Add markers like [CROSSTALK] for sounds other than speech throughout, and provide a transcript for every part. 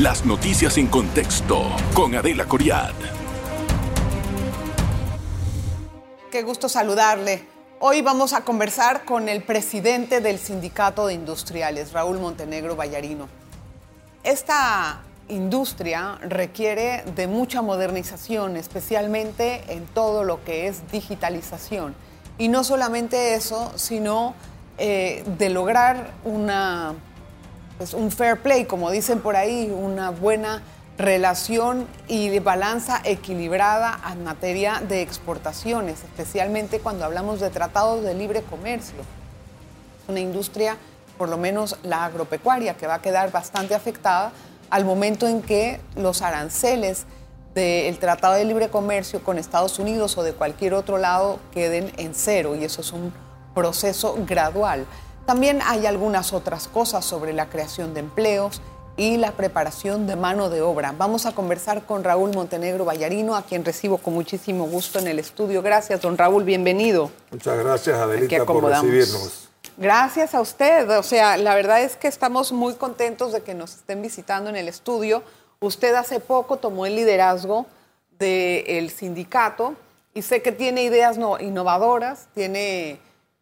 Las noticias en contexto con Adela Coriad. Qué gusto saludarle. Hoy vamos a conversar con el presidente del Sindicato de Industriales, Raúl Montenegro Vallarino. Esta industria requiere de mucha modernización, especialmente en todo lo que es digitalización. Y no solamente eso, sino eh, de lograr una, pues, un fair play, como dicen por ahí, una buena relación y de balanza equilibrada en materia de exportaciones, especialmente cuando hablamos de tratados de libre comercio. Una industria, por lo menos la agropecuaria, que va a quedar bastante afectada al momento en que los aranceles del Tratado de Libre Comercio con Estados Unidos o de cualquier otro lado queden en cero y eso es un proceso gradual. También hay algunas otras cosas sobre la creación de empleos y la preparación de mano de obra. Vamos a conversar con Raúl Montenegro Vallarino, a quien recibo con muchísimo gusto en el estudio. Gracias, don Raúl, bienvenido. Muchas gracias, Adelita, por recibirnos. Gracias a usted. O sea, la verdad es que estamos muy contentos de que nos estén visitando en el estudio. Usted hace poco tomó el liderazgo del sindicato y sé que tiene ideas innovadoras, tiene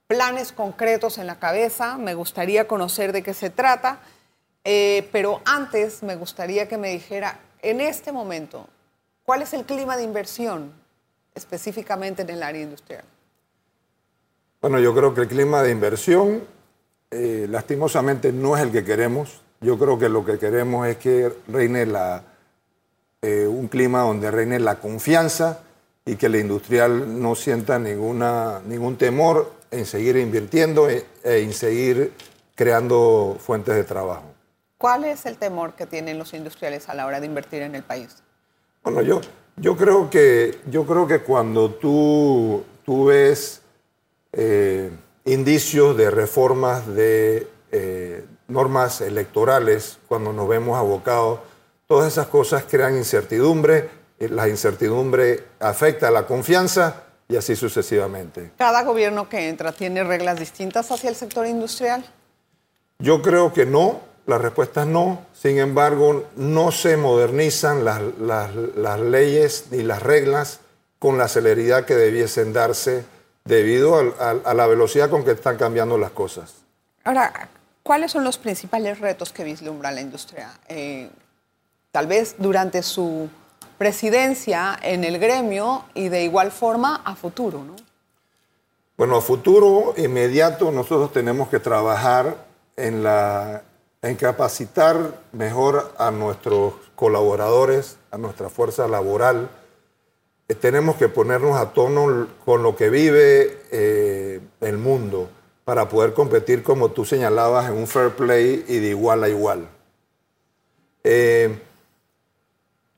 planes concretos en la cabeza. Me gustaría conocer de qué se trata. Eh, pero antes me gustaría que me dijera, en este momento, ¿cuál es el clima de inversión específicamente en el área industrial? Bueno, yo creo que el clima de inversión, eh, lastimosamente, no es el que queremos. Yo creo que lo que queremos es que reine la, eh, un clima donde reine la confianza y que el industrial no sienta ninguna, ningún temor en seguir invirtiendo e, e en seguir creando fuentes de trabajo. ¿Cuál es el temor que tienen los industriales a la hora de invertir en el país? Bueno, yo, yo, creo, que, yo creo que cuando tú, tú ves eh, indicios de reformas de eh, normas electorales, cuando nos vemos abocados, todas esas cosas crean incertidumbre, eh, la incertidumbre afecta a la confianza y así sucesivamente. ¿Cada gobierno que entra tiene reglas distintas hacia el sector industrial? Yo creo que no, la respuesta es no. Sin embargo, no se modernizan las, las leyes ni las reglas con la celeridad que debiesen darse debido a, la velocidad con que están cambiando las cosas. Ahora, ¿cuáles son los principales retos que vislumbra la industria? Eh, tal vez durante su presidencia en el gremio y de igual forma a futuro, ¿no? Bueno, a futuro inmediato nosotros tenemos que trabajar en, la, en capacitar mejor a nuestros colaboradores, a nuestra fuerza laboral, eh, tenemos que ponernos a tono con lo que vive eh, el mundo para poder competir, como tú señalabas, en un fair play y de igual a igual. Eh,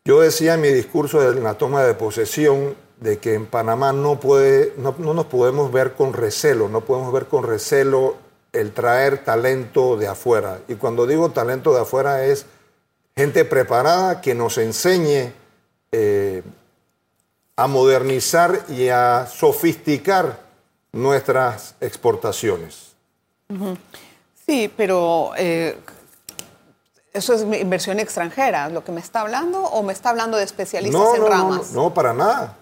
yo decía en mi discurso de la toma de posesión de que en Panamá no, puede, no, no nos podemos ver con recelo, no podemos ver con recelo el traer talento de afuera. Y cuando digo talento de afuera es gente preparada que nos enseñe a modernizar y a sofisticar nuestras exportaciones. Sí, pero eh, eso es inversión extranjera, lo que me está hablando, o me está hablando de especialistas en ramas. No, no, para nada.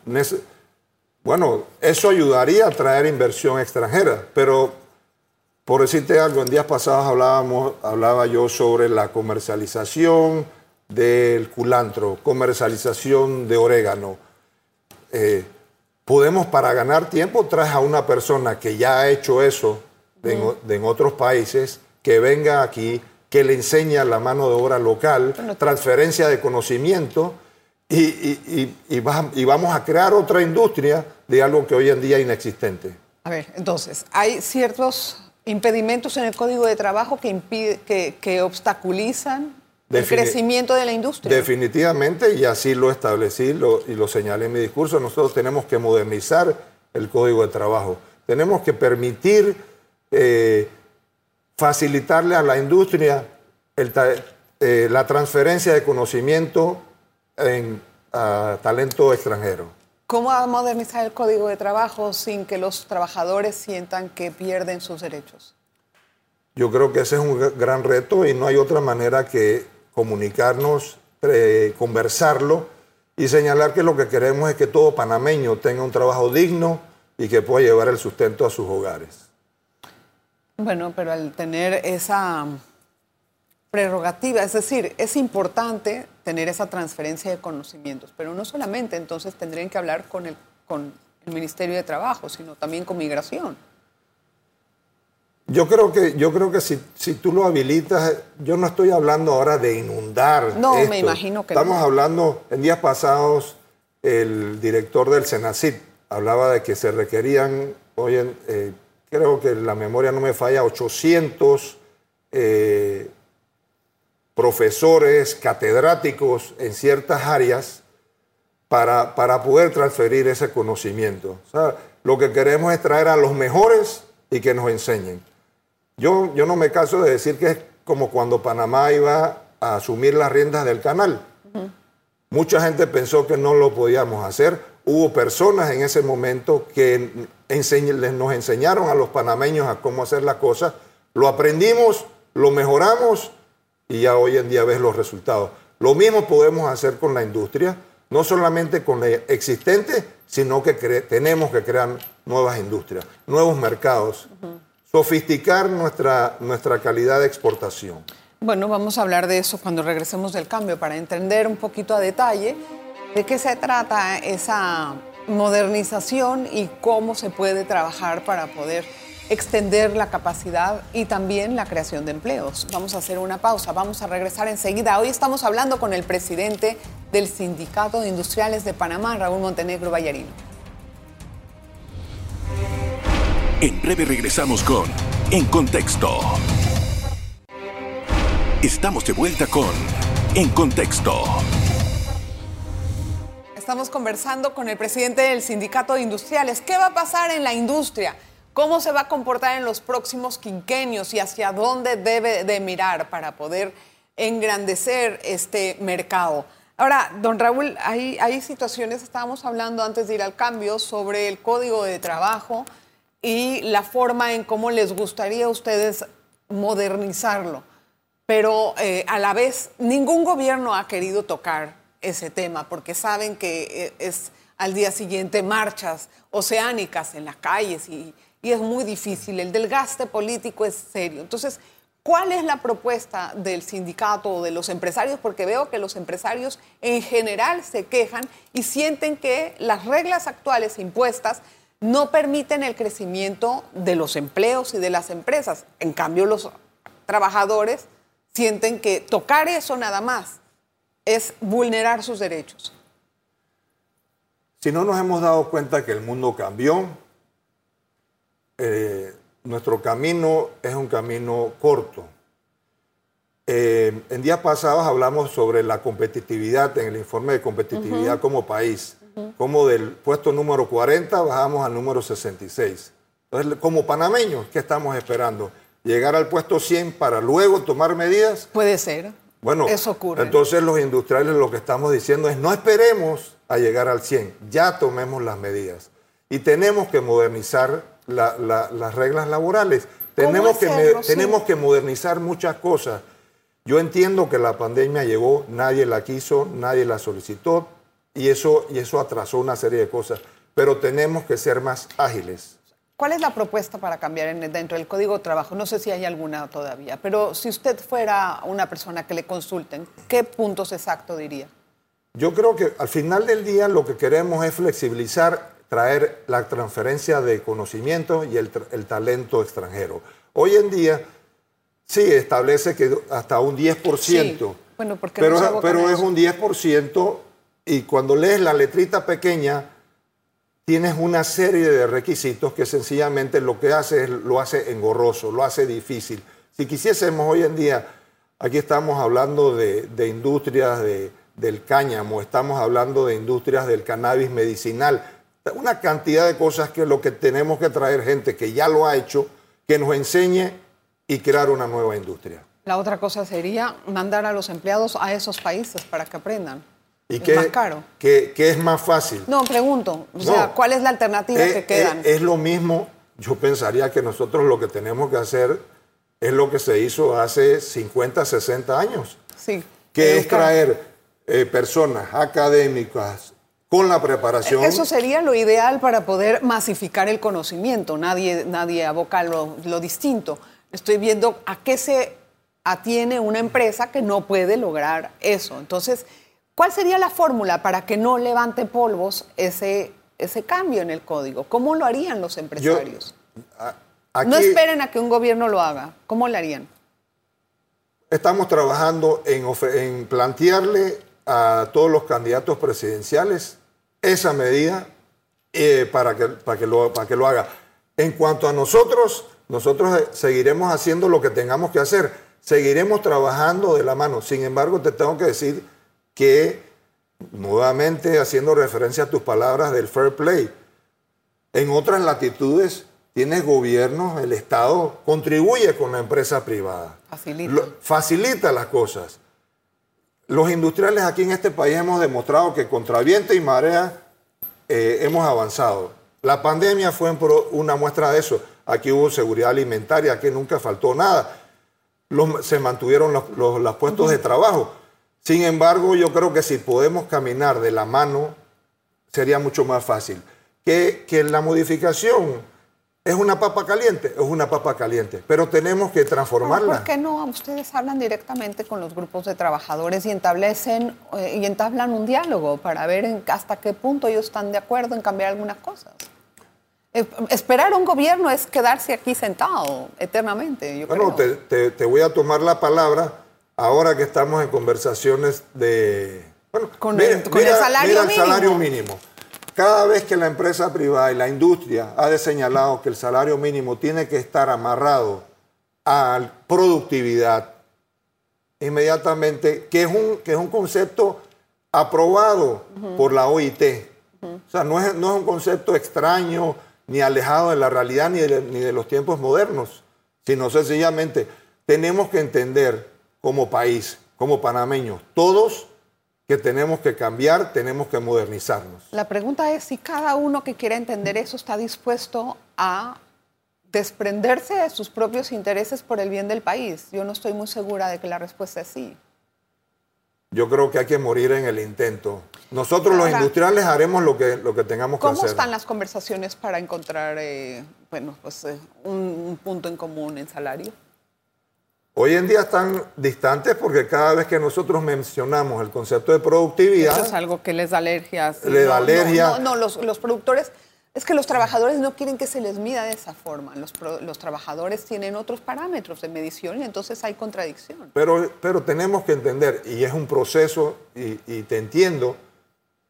Bueno, eso ayudaría a traer inversión extranjera, pero por decirte algo, en días pasados hablábamos, hablaba yo sobre la comercialización del culantro, comercialización de orégano eh, podemos para ganar tiempo traer a una persona que ya ha hecho eso en, otros países, que venga aquí, que le enseñe la mano de obra local, transferencia de conocimiento y, y, vamos a crear otra industria de algo que hoy en día es inexistente. A ver, entonces, hay ciertos impedimentos en el código de trabajo que, impide, que, que obstaculizan el crecimiento de la industria. Definitivamente, y así lo establecí y lo señalé en mi discurso, nosotros tenemos que modernizar el código de trabajo. Tenemos que permitir eh, facilitarle a la industria eh, la transferencia de conocimiento en talento extranjero. ¿Cómo va a modernizar el código de trabajo sin que los trabajadores sientan que pierden sus derechos? Yo creo que ese es un gran reto y no hay otra manera que comunicarnos, eh, conversarlo y señalar que lo que queremos es que todo panameño tenga un trabajo digno y que pueda llevar el sustento a sus hogares. Bueno, pero al tener esa prerrogativa, es decir, es importante tener esa transferencia de conocimientos, pero no solamente entonces tendrían que hablar con el, con el Ministerio de Trabajo, sino también con Migración. Yo creo que, yo creo que si, si tú lo habilitas, yo no estoy hablando ahora de inundar. No, me imagino que Estamos no. hablando, en días pasados, el director del Senacid hablaba de que se requerían, hoy en, eh, creo que la memoria no me falla, 800 eh, profesores, catedráticos en ciertas áreas para, para poder transferir ese conocimiento. O sea, lo que queremos es traer a los mejores y que nos enseñen. Yo, yo no me canso de decir que es como cuando Panamá iba a asumir las riendas del canal. Mucha gente pensó que no lo podíamos hacer. Hubo personas en ese momento que enseñ- nos enseñaron a los panameños a cómo hacer las cosas. Lo aprendimos, lo mejoramos y ya hoy en día ves los resultados. Lo mismo podemos hacer con la industria, no solamente con la existente, sino que tenemos que crear nuevas industrias, nuevos mercados, sofisticar nuestra, nuestra calidad de exportación. Bueno, vamos a hablar de eso cuando regresemos del cambio para entender un poquito a detalle de qué se trata esa modernización y cómo se puede trabajar para poder extender la capacidad y también la creación de empleos. Vamos a hacer una pausa, vamos a regresar enseguida. Hoy estamos hablando con el presidente del Sindicato de Industriales de Panamá, Raúl Montenegro Ballarino. En breve regresamos con En Contexto. Estamos de vuelta con En Contexto. Estamos conversando con el presidente del Sindicato de Industriales. ¿Qué va a pasar en la industria? ¿Cómo se va a comportar en los próximos quinquenios y hacia dónde debe de mirar para poder engrandecer este mercado? Ahora, don Raúl, hay, hay situaciones, estábamos hablando antes de ir al cambio, sobre el código de trabajo y la forma en cómo les gustaría a ustedes modernizarlo. Pero eh, a la vez, ningún gobierno ha querido tocar ese tema porque saben que eh, es al día siguiente marchas oceánicas en las calles y, y es muy difícil. El desgaste político es serio. Entonces, ¿cuál es la propuesta del sindicato o de los empresarios? Porque veo que los empresarios en general se quejan y sienten que las reglas actuales impuestas no permiten el crecimiento de los empleos y de las empresas. En cambio, los trabajadores sienten que tocar eso nada más es vulnerar sus derechos. Si no nos hemos dado cuenta que el mundo cambió, eh, nuestro camino es un camino corto. Eh, en días pasados hablamos sobre la competitividad en el informe de competitividad como país, como del puesto número 40 bajamos al número 66. Entonces, como panameños, ¿qué estamos esperando? Llegar al puesto 100 para luego tomar medidas. Puede ser. Bueno, eso ocurre. entonces los industriales lo que estamos diciendo es no esperemos a llegar al 100, ya tomemos las medidas. Y tenemos que modernizar la- la- las reglas laborales. Tenemos que? Sí. tenemos que modernizar muchas cosas. Yo entiendo que la pandemia llegó, nadie la quiso, nadie la solicitó y eso, y eso atrasó una serie de cosas, pero tenemos que ser más ágiles. ¿Cuál es la propuesta para cambiar en- dentro del Código de Trabajo? No sé si hay alguna todavía, pero si usted fuera una persona que le consulten, ¿qué puntos exactos diría? Yo creo que al final del día lo que queremos es flexibilizar, traer la transferencia de conocimiento y el, talento extranjero. Hoy en día sí establece que hasta un 10%, Sí. Bueno, porque pero, es un 10% y cuando lees la letrita pequeña tienes una serie de requisitos que sencillamente lo que hace es lo hace engorroso, lo hace difícil. Si quisiésemos hoy en día, aquí estamos hablando de, industrias de- del cáñamo, estamos hablando de industrias del cannabis medicinal, una cantidad de cosas que lo que tenemos que traer gente que ya lo ha hecho, que nos enseñe y crear una nueva industria. La otra cosa sería mandar a los empleados a esos países para que aprendan. ¿Y es qué, más caro. qué- qué es más fácil? No, pregunto. O sea, No. ¿cuál es la alternativa Eh, que quedan? eh, es lo mismo, yo pensaría que nosotros lo que tenemos que hacer es lo que se hizo hace 50, 60 años. sí. que es traer eh, personas académicas con la preparación. Eso sería lo ideal para poder masificar el conocimiento. Nadie, nadie aboca lo, lo distinto. Estoy viendo a qué se atiene una empresa que no puede lograr eso. Entonces, ¿cuál sería la fórmula para que no levante polvos ese, ese cambio en el código? ¿Cómo lo harían los empresarios? no esperen a que un gobierno lo haga. ¿Cómo lo harían? Estamos trabajando en, plantearle a todos los candidatos presidenciales esa medida eh, para, que, para, que lo, para que lo haga. En cuanto a nosotros, nosotros eh, seguiremos haciendo lo que tengamos que hacer, seguiremos trabajando de la mano. Sin embargo, te tengo que decir que, nuevamente haciendo referencia a tus palabras del fair play, en otras latitudes tienes gobierno, el Estado contribuye con la empresa privada. Facilita. facilita las cosas. Los industriales aquí en este país hemos demostrado que contra viento y marea eh, hemos avanzado. La pandemia fue una muestra de eso. Aquí hubo seguridad alimentaria, aquí nunca faltó nada. se mantuvieron los, puestos de trabajo. Sin embargo, yo creo que si podemos caminar de la mano, sería mucho más fácil. Que, que la modificación ¿Es una papa caliente? Es una papa caliente, pero tenemos que transformarla. ¿Por qué no ustedes hablan directamente con los grupos de trabajadores y establecen eh, y entablan un diálogo para ver hasta qué punto ellos están de acuerdo en cambiar algunas cosas? Eh, esperar un gobierno es quedarse aquí sentado eternamente. bueno, Te, voy a tomar la palabra ahora que estamos en conversaciones de... Bueno, con, el, salario mínimo. El salario mínimo. Cada vez que la empresa privada y la industria ha señalado que el salario mínimo tiene que estar amarrado a productividad, inmediatamente, que es un, que es un concepto aprobado por la OIT. O sea, no es, no es, un concepto extraño, ni alejado de la realidad, ni de, ni de los tiempos modernos, sino sencillamente tenemos que entender como país, como panameños, todos que tenemos que cambiar, tenemos que modernizarnos. La pregunta es si cada uno que quiera entender eso está dispuesto a desprenderse de sus propios intereses por el bien del país. Yo no estoy muy segura de que la respuesta es sí. Yo creo que hay que morir en el intento. Nosotros los industriales haremos lo que, lo que tengamos que hacer. ¿Cómo están las conversaciones para encontrar eh, bueno, pues, eh, un punto en común en salario? Hoy en día están distantes porque cada vez que nosotros mencionamos el concepto de productividad... Eso es algo que les da alergia. Le da alergia. No, no, los, los, productores... Es que los trabajadores no quieren que se les mida de esa forma. Los, los trabajadores tienen otros parámetros de medición y entonces hay contradicción. Pero, pero tenemos que entender, y es un proceso, y, y te entiendo,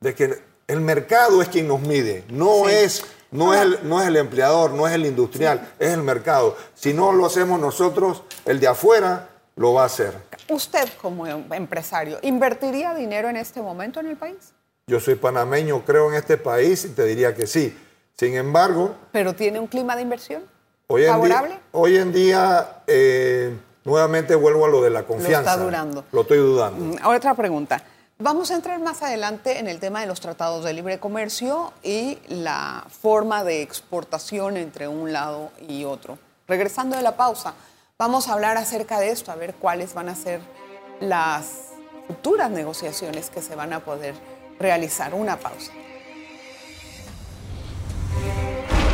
de que el mercado es quien nos mide, no es no es, el, no es el empleador, no es el industrial, es el mercado. Si no lo hacemos nosotros, el de afuera lo va a hacer. Usted como empresario, ¿invertiría dinero en este momento en el país? Yo soy panameño, creo en este país y te diría que sí. Sin embargo... ¿Pero tiene un clima de inversión hoy favorable? hoy en día, eh, nuevamente vuelvo a lo de la confianza. Lo está durando. Lo estoy dudando. Mm, otra pregunta. Vamos a entrar más adelante en el tema de los tratados de libre comercio y la forma de exportación entre un lado y otro. Regresando de la pausa, vamos a hablar acerca de esto, a ver cuáles van a ser las futuras negociaciones que se van a poder realizar. Una pausa.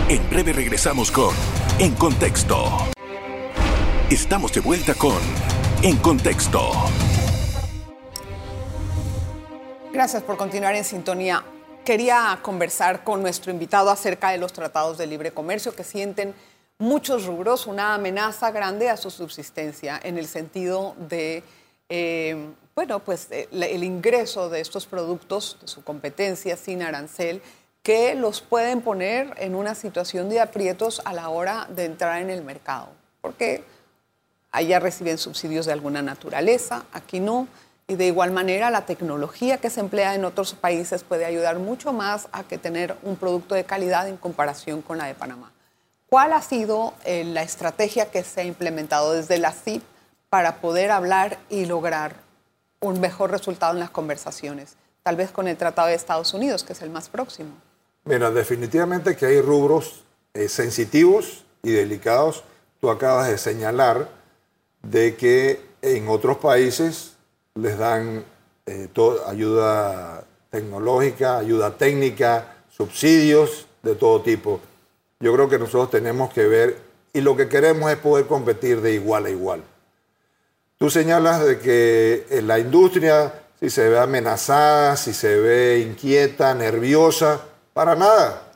En breve regresamos con En Contexto. Estamos de vuelta con En Contexto. Gracias por continuar en sintonía. Quería conversar con nuestro invitado acerca de los tratados de libre comercio que sienten muchos rubros una amenaza grande a su subsistencia en el sentido de, eh, bueno, pues eh, el ingreso de estos productos, de su competencia sin arancel, que los pueden poner en una situación de aprietos a la hora de entrar en el mercado, porque allá reciben subsidios de alguna naturaleza, aquí no. Y de igual manera, la tecnología que se emplea en otros países puede ayudar mucho más a que tener un producto de calidad en comparación con la de Panamá. ¿Cuál ha sido eh, la estrategia que se ha implementado desde la CIP para poder hablar y lograr un mejor resultado en las conversaciones? Tal vez con el Tratado de Estados Unidos, que es el más próximo. Mira, definitivamente que hay rubros eh, sensitivos y delicados. Tú acabas de señalar de que en otros países les dan eh, ayuda tecnológica, ayuda técnica, subsidios de todo tipo. Yo creo que nosotros tenemos que ver y lo que queremos es poder competir de igual a igual. Tú señalas de que eh, la industria, si se ve amenazada, si se ve inquieta, nerviosa, para nada.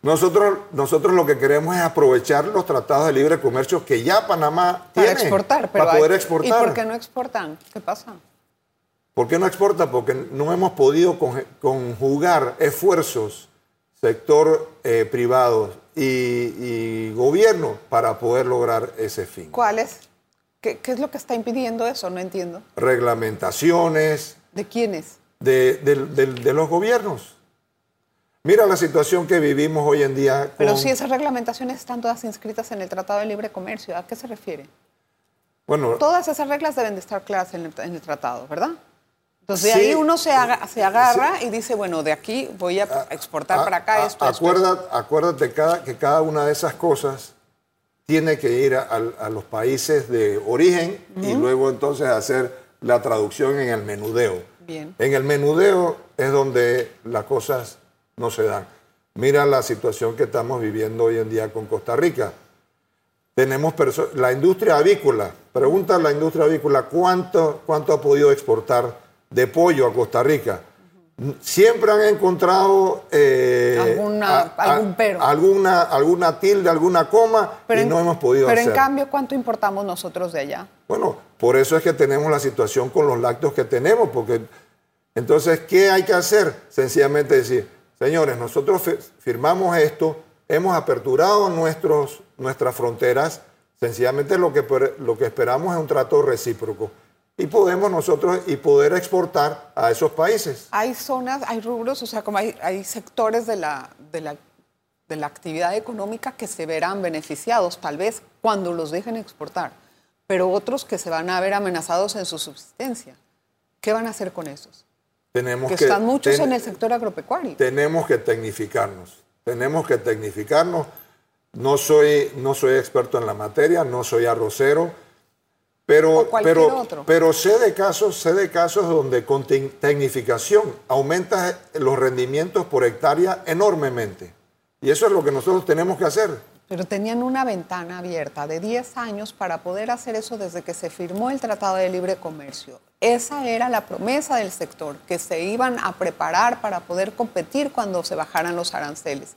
Nosotros, nosotros lo que queremos es aprovechar los tratados de libre comercio que ya Panamá para tiene. exportar, para poder exportar. ¿Y por qué no exportan? ¿Qué pasa? ¿Por qué no exporta? Porque no hemos podido conjugar esfuerzos, sector eh, privado y, gobierno, para poder lograr ese fin. ¿Cuáles? ¿Qué, ¿Qué, es lo que está impidiendo eso? No entiendo. Reglamentaciones. ¿De quiénes? De, de los gobiernos. Mira la situación que vivimos hoy en día. Pero si esas reglamentaciones están todas inscritas en el Tratado de Libre Comercio, ¿a qué se refiere? Bueno, todas esas reglas deben de estar claras en el, tratado, ¿verdad? Entonces de ahí uno se, se agarra y dice, bueno, de aquí voy a exportar para acá esto, Acuérdate cada, que cada una de esas cosas tiene que ir a, los países de origen y luego entonces hacer la traducción en el menudeo. Bien. En el menudeo es donde las cosas no se dan. Mira la situación que estamos viviendo hoy en día con Costa Rica. Tenemos la industria avícola. Pregunta a la industria avícola cuánto, cuánto ha podido exportar de pollo a Costa Rica. Siempre han encontrado eh, alguna, algún pero. Alguna, alguna tilde, alguna coma y no hemos podido pero hacer. Pero en cambio, ¿cuánto importamos nosotros de allá? Bueno, por eso es que tenemos la situación con los lácteos que tenemos, porque entonces, ¿qué hay que hacer? Sencillamente decir, Señores, nosotros firmamos esto, hemos aperturado nuestros, nuestras fronteras, sencillamente lo que, lo que esperamos es un trato recíproco y podemos nosotros y poder exportar a esos países. Hay zonas, hay rubros, o sea, como hay, hay sectores de la, de, la, de la actividad económica que se verán beneficiados, tal vez cuando los dejen exportar, pero otros que se van a ver amenazados en su subsistencia. ¿Qué van a hacer con esos? Tenemos que, están muchos en el sector agropecuario. Tenemos que tecnificarnos. Tenemos que tecnificarnos. No soy, no soy experto en la materia, no soy arrocero, pero, pero, pero sé de casos, sé de casos donde con tecnificación aumenta los rendimientos por hectárea enormemente. Y eso es lo que nosotros tenemos que hacer. Pero tenían una ventana abierta de 10 años para poder hacer eso desde que se firmó el Tratado de Libre Comercio. Esa era la promesa del sector, que se iban a preparar para poder competir cuando se bajaran los aranceles.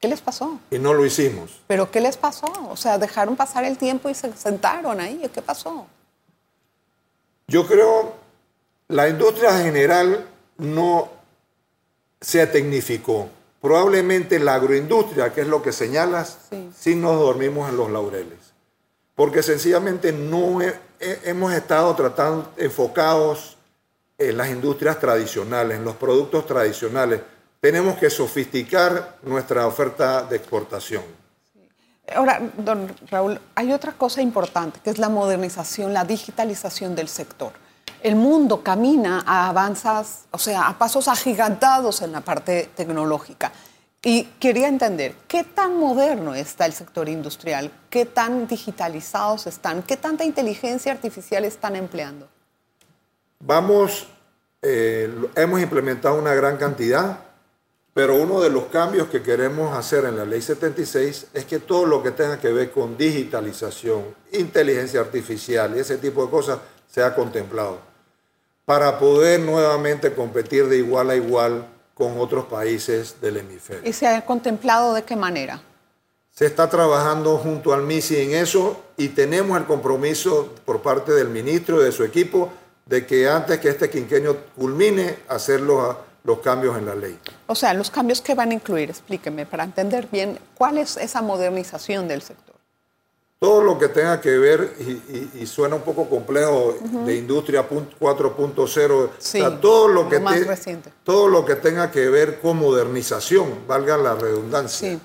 ¿Qué les pasó? Y no lo hicimos. ¿Pero qué les pasó? O sea, dejaron pasar el tiempo y se sentaron ahí. ¿Qué pasó? Yo creo la industria general no se tecnificó probablemente la agroindustria, que es lo que señalas, sí, nos dormimos en los laureles. Porque sencillamente no hemos estado tratando, enfocados en las industrias tradicionales, en los productos tradicionales. Tenemos que sofisticar nuestra oferta de exportación. Ahora, don Raúl, hay otra cosa importante, que es la modernización, la digitalización del sector el mundo camina a avanzas, o sea, a pasos agigantados en la parte tecnológica. Y quería entender, ¿qué tan moderno está el sector industrial? ¿Qué tan digitalizados están? ¿Qué tanta inteligencia artificial están empleando? Vamos, eh, hemos implementado una gran cantidad, pero uno de los cambios que queremos hacer en la ley 76 es que todo lo que tenga que ver con digitalización, inteligencia artificial y ese tipo de cosas sea contemplado para poder nuevamente competir de igual a igual con otros países del hemisferio. ¿Y se ha contemplado de qué manera? Se está trabajando junto al MISI en eso y tenemos el compromiso por parte del ministro y de su equipo de que antes que este quinquenio culmine, hacer los, cambios en la ley. O sea, los cambios que van a incluir, explíqueme, para entender bien cuál es esa modernización del sector todo lo que tenga que ver, y, suena un poco complejo, de industria 4.0, todo, lo que todo lo que tenga que ver con modernización, valga la redundancia. Sí.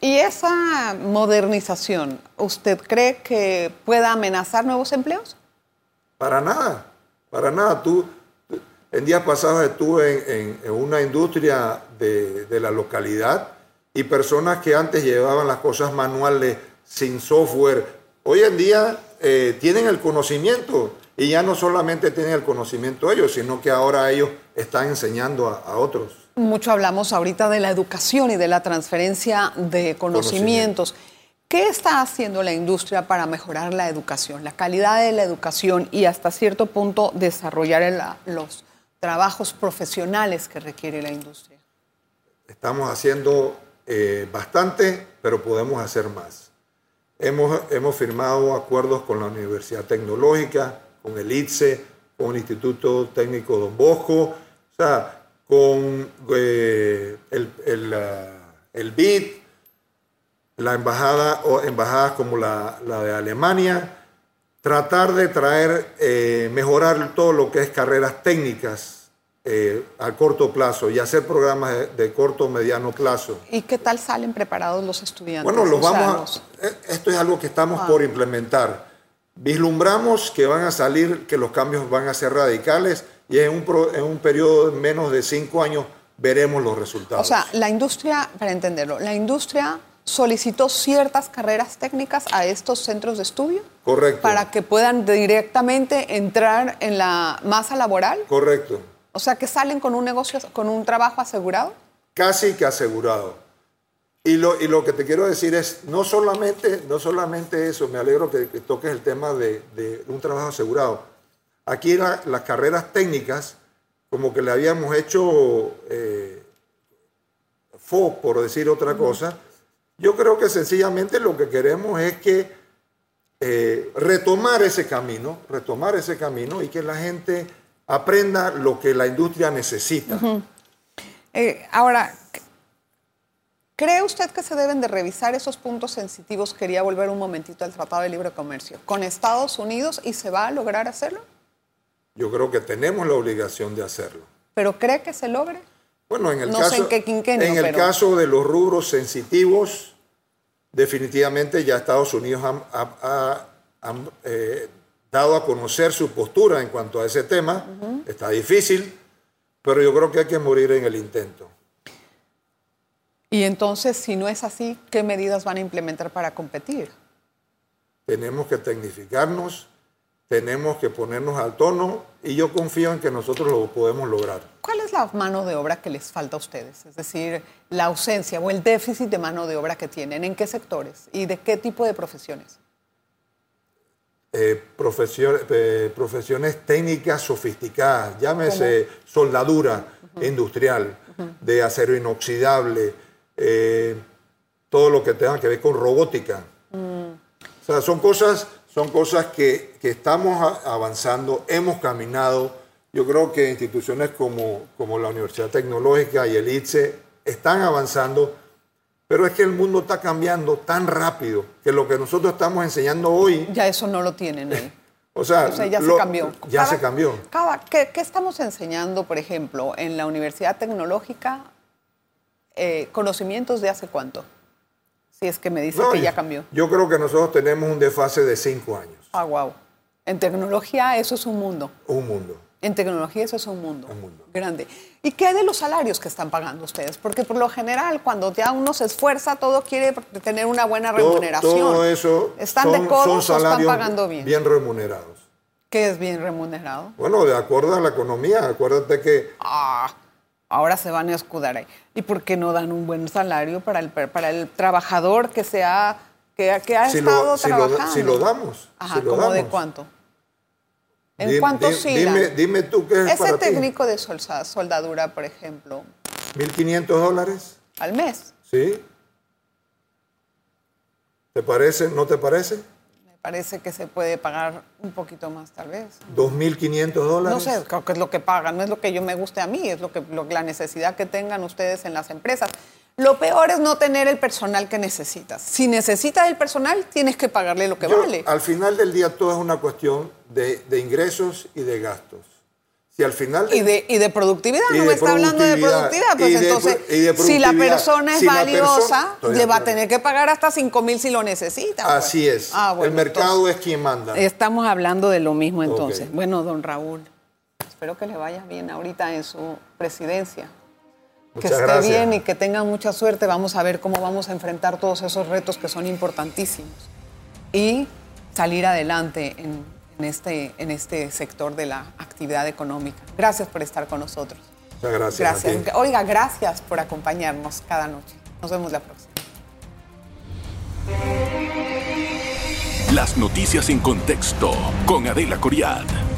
¿Y esa modernización, usted cree que pueda amenazar nuevos empleos? Para nada, para nada. Tú, en días pasados estuve en, una industria de, de la localidad y personas que antes llevaban las cosas manuales sin software. Hoy en día eh, tienen el conocimiento y ya no solamente tienen el conocimiento ellos, sino que ahora ellos están enseñando a, a otros. Mucho hablamos ahorita de la educación y de la transferencia de conocimientos. ¿Qué está haciendo la industria para mejorar la educación, la calidad de la educación y hasta cierto punto desarrollar el- los trabajos profesionales que requiere la industria? Estamos haciendo eh, bastante, pero podemos hacer más. Hemos, hemos firmado acuerdos con la Universidad Tecnológica, con el ITSE, con el Instituto Técnico Don Bosco, o sea, con eh, el, el, el BID, la embajada o embajadas como la, la de Alemania, tratar de traer, eh, mejorar todo lo que es carreras técnicas eh, a corto plazo y hacer programas de, de corto o mediano plazo. ¿Y qué tal salen preparados los estudiantes? Bueno, los O vamos a, eh, esto es algo que estamos Ah. por implementar. Vislumbramos que van a salir, que los cambios van a ser radicales y en un, pro- en un periodo de menos de cinco años veremos los O resultados. sea, la industria, para entenderlo, la industria solicitó ciertas carreras técnicas a estos centros de estudio Correcto. para que puedan directamente entrar en la masa laboral. Correcto. O sea, que salen con un negocio, con un trabajo asegurado. casi que asegurado. Y lo, y lo que te quiero decir es, no solamente, no solamente eso, me alegro que, que toques el tema de, de un trabajo asegurado. Aquí la- las carreras técnicas, como que le habíamos hecho eh, fo, por decir otra cosa, yo creo que sencillamente lo que queremos es que eh, retomar ese camino, retomar ese camino y que la gente aprenda lo que la industria necesita. Eh, ahora, ¿cree usted que se deben de revisar esos puntos sensitivos? Quería volver un momentito al Tratado de Libre Comercio con Estados Unidos y se va a lograr hacerlo. Yo creo que tenemos la obligación de hacerlo. ¿Pero cree que se logre? Bueno, en el No caso, en qué quinquenio, en el pero- caso de los rubros sensitivos, definitivamente ya Estados Unidos ha, eh, dado a conocer su postura en cuanto a ese tema. Está difícil, pero yo creo que hay que morir en el intento. Y entonces, si no es así, ¿qué medidas van a implementar para competir? Tenemos que tecnificarnos, tenemos que ponernos al tono y yo confío en que nosotros lo podemos lograr. ¿Cuál es la mano de obra que les falta a ustedes? Es decir, la ausencia o el déficit de mano de obra que tienen. ¿En qué sectores? ¿Y de qué tipo de profesiones? eh, eh, profesiones técnicas sofisticadas, llámese soldadura industrial, de acero inoxidable, eh, todo lo que tenga que ver con robótica. O sea, son cosas, son cosas que, que estamos avanzando, hemos caminado. Yo creo que instituciones como, como la Universidad Tecnológica y el ITSE están avanzando, pero es que el mundo está cambiando tan rápido que lo que nosotros estamos enseñando hoy Ya eso no lo tienen ahí. [LAUGHS] o sea, O sea, ya lo- se cambió. Ya se cambió. cada- ¿qué, qué estamos enseñando, por ejemplo, en la Universidad Tecnológica? Eh, ¿Conocimientos de hace cuánto? Si es que me dice No, que ya cambió. Yo creo que nosotros tenemos un desfase de cinco años. Ah, wow. En tecnología eso es un mundo. Un mundo. En tecnología eso es un mundo, Un mundo. grande. ¿Y qué de los salarios que están pagando ustedes? Porque por lo general, cuando ya uno se esfuerza, todo quiere tener una buena Todo- remuneración. Todo, eso ¿Están son, de codos son o están salarios pagando bien? bien remunerados. ¿Qué es bien remunerado? Bueno, de acuerdo a la economía, acuérdate que Ah, ahora se van a escudar ahí. ¿Y por qué no dan un buen salario para el, para el trabajador que, se ha, que, ha- que ha si estado lo, si, lo, trabajando? si lo damos. Ajá, si lo ¿cómo de cuánto? ¿En Di- cuánto di- oscilan? dime, dime tú qué es Ese para ti. técnico de soldadura, por ejemplo, 1.500 dólares, al mes, ¿sí? ¿Te parece? ¿No te parece? me parece que se puede pagar un poquito más, tal vez. 2.500 dólares. No sé, creo que es lo que pagan, no es lo que yo me guste a mí, es lo que lo- la necesidad que tengan ustedes en las empresas. Lo peor es no tener el personal que necesitas. Si necesitas el personal, tienes que pagarle lo que Yo, vale. Al final del día todo es una cuestión de, de ingresos y de gastos. Si al final Y de, y de productividad, Y no de me está hablando de productividad, pues entonces, si la persona es si valiosa, persona- le va a tener que pagar hasta 5 mil si lo necesita. pues. Así es. Ah, bueno, el mercado entonces, es quien manda. Estamos hablando de lo mismo entonces. Bueno, don Raúl, espero que le vaya bien ahorita en su presidencia. Que esté gracias. bien y que tenga mucha suerte. Vamos a ver cómo vamos a enfrentar todos esos retos que son importantísimos. Y salir adelante en, este, en este sector de la actividad económica. Gracias por estar con nosotros. Muchas gracias. Gracias. Oiga, gracias por acompañarnos cada noche. Nos vemos la próxima. Las noticias en contexto con Adela Coriad.